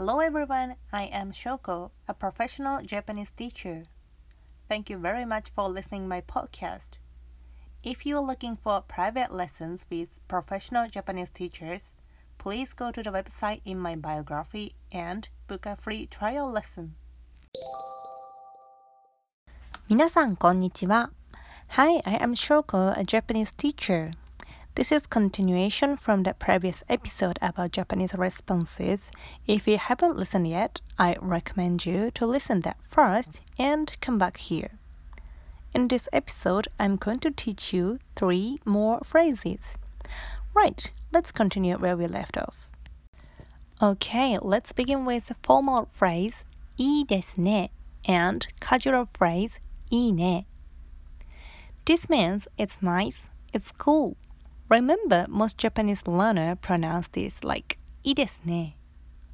Hello everyone, I am Shoko, a professional Japanese teacher. Thank you very much for listening my podcast. If you are looking for private lessons with professional Japanese teachers, please go to the website in my biography and book a free trial lesson. 皆さんこんにちは。Hi, I am Shoko, a Japanese teacher. This is continuation from the previous episode about Japanese responses. If you haven't listened yet, I recommend you to listen that first and come back here. In this episode, I'm going to teach you three more phrases. Right, let's continue where we left off. Okay, let's begin with the formal phrase いいですね and casual phrase いいね This means it's nice, it's cool, Remember, most Japanese learner pronounce this like いいですね.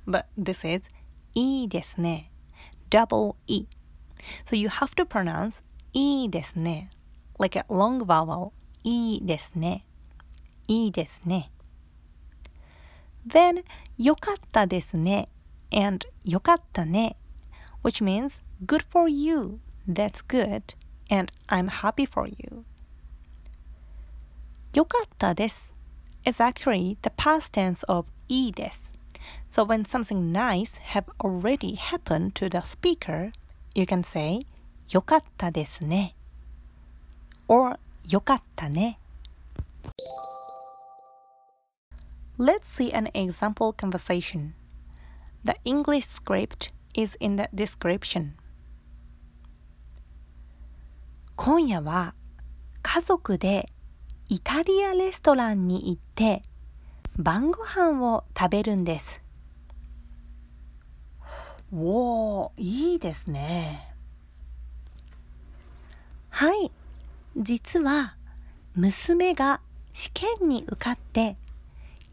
But this is いいですね. Double E. So you have to pronounce いいですね like a long vowel いいですね。いいですね。Then よかったですね and よかったね which means good for you, that's good, and I'm happy for you. 良かったです is actually the past tense of いいです。So when something nice have already happened to the speaker, you can say 良かったですね or 良かったね Let's see an example conversation. The English script is in the description. 今夜は家族で イタリアレストランに行って晩ご飯を食べるんです。おー、いいですね。はい、実は娘が試験に受かって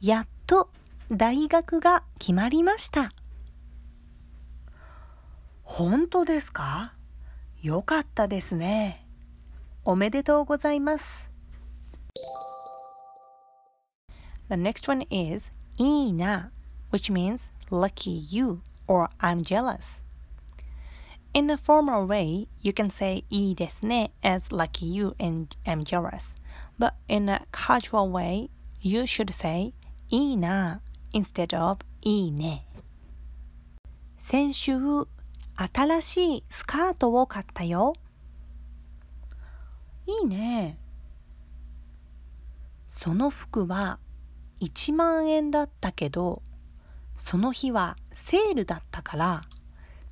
やっと大学が決まりました。本当ですか？よかったですね。おめでとうございます。The next one is いいな which means lucky you or I'm jealous. In a formal way, you can say いいですね as lucky you and I'm jealous. But in a casual way, you should say いいな instead of いいね。先週、新しいスカートを買ったよ。いいね。その服は 1万円だったけどその日はセールだったから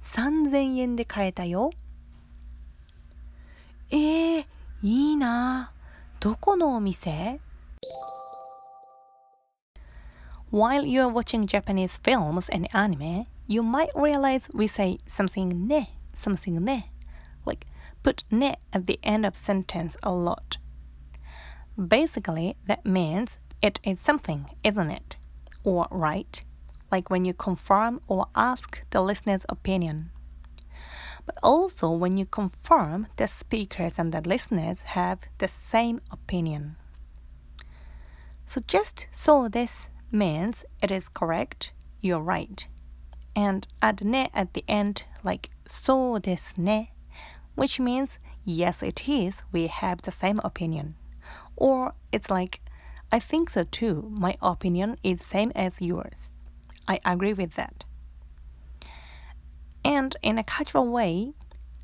3000円で買えたよ。えー、いいな。どこのお店 While you're watching Japanese films and anime, you might realize we say something ne, something ne, like put ne at the end of sentence a lot. Basically, that means it is something, isn't it? Or right? Like when you confirm or ask the listener's opinion. But also when you confirm the speakers and the listeners have the same opinion. So just so this means it is correct, you're right. And add ne at the end like so this ne, which means yes it is, we have the same opinion. Or it's like I think so too. My opinion is same as yours. I agree with that. And in a casual way,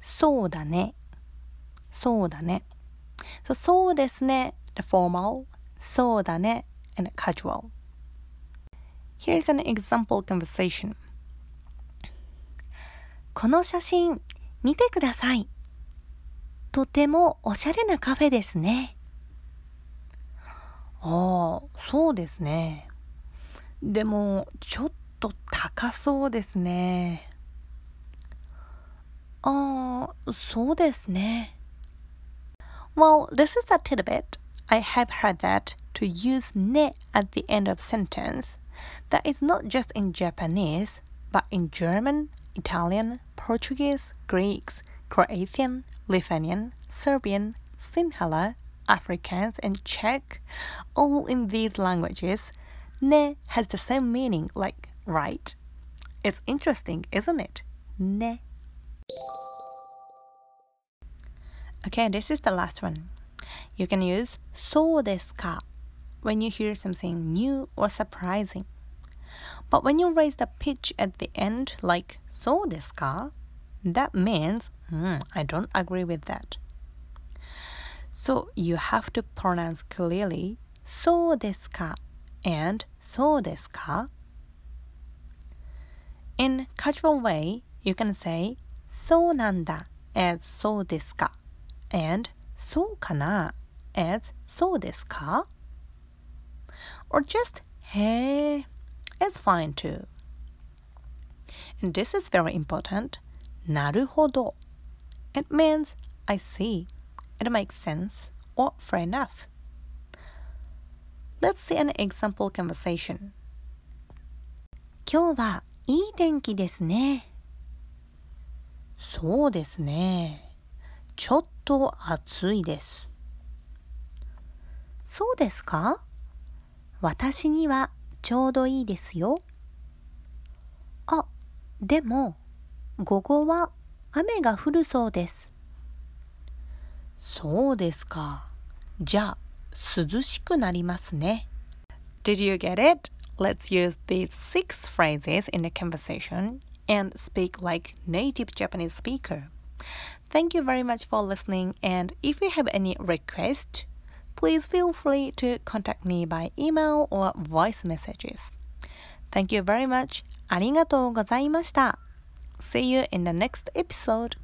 そうだね。そうだね。So そうですね the formal, そうだね and casual. Here's an example conversation. この写真見てください。とてもおしゃれなカフェですね。ああ、そうですね。でも、ちょっと高そうですね。ああ、そうですね。Well, this is a tidbit. I have heard that to use ne at the end of sentence, that is not just in Japanese, but in German, Italian, Portuguese, Greeks, Croatian, Lithuanian, Serbian, Sinhala, Afrikaans and Czech, all in these languages, ne has the same meaning like right. It's interesting, isn't it? Ne. Okay, this is the last one. You can use so desu ka when you hear something new or surprising. But when you raise the pitch at the end like so desu ka, that means mm, I don't agree with that. So you have to pronounce clearly そうですか and そうですか In casual way, you can say そうなんだ as そうですか and そうかな as そうですか or just へえ is fine too. And this is very important. なるほど It means I see. It makes sense or fair enough. Let's see an example conversation. 今日はいい天気ですね。そうですね。ちょっと暑いです。そうですか？私にはちょうどいいですよ。あ、でも、午後は雨が降るそうです。そうですか。じゃあ、涼しくなりますね。Did you get it? Let's use these six phrases in a conversation and speak like native Japanese speaker. Thank you very much for listening and if you have any requests, please feel free to contact me by email or voice messages. Thank you very much. ありがとうございました。See you in the next episode.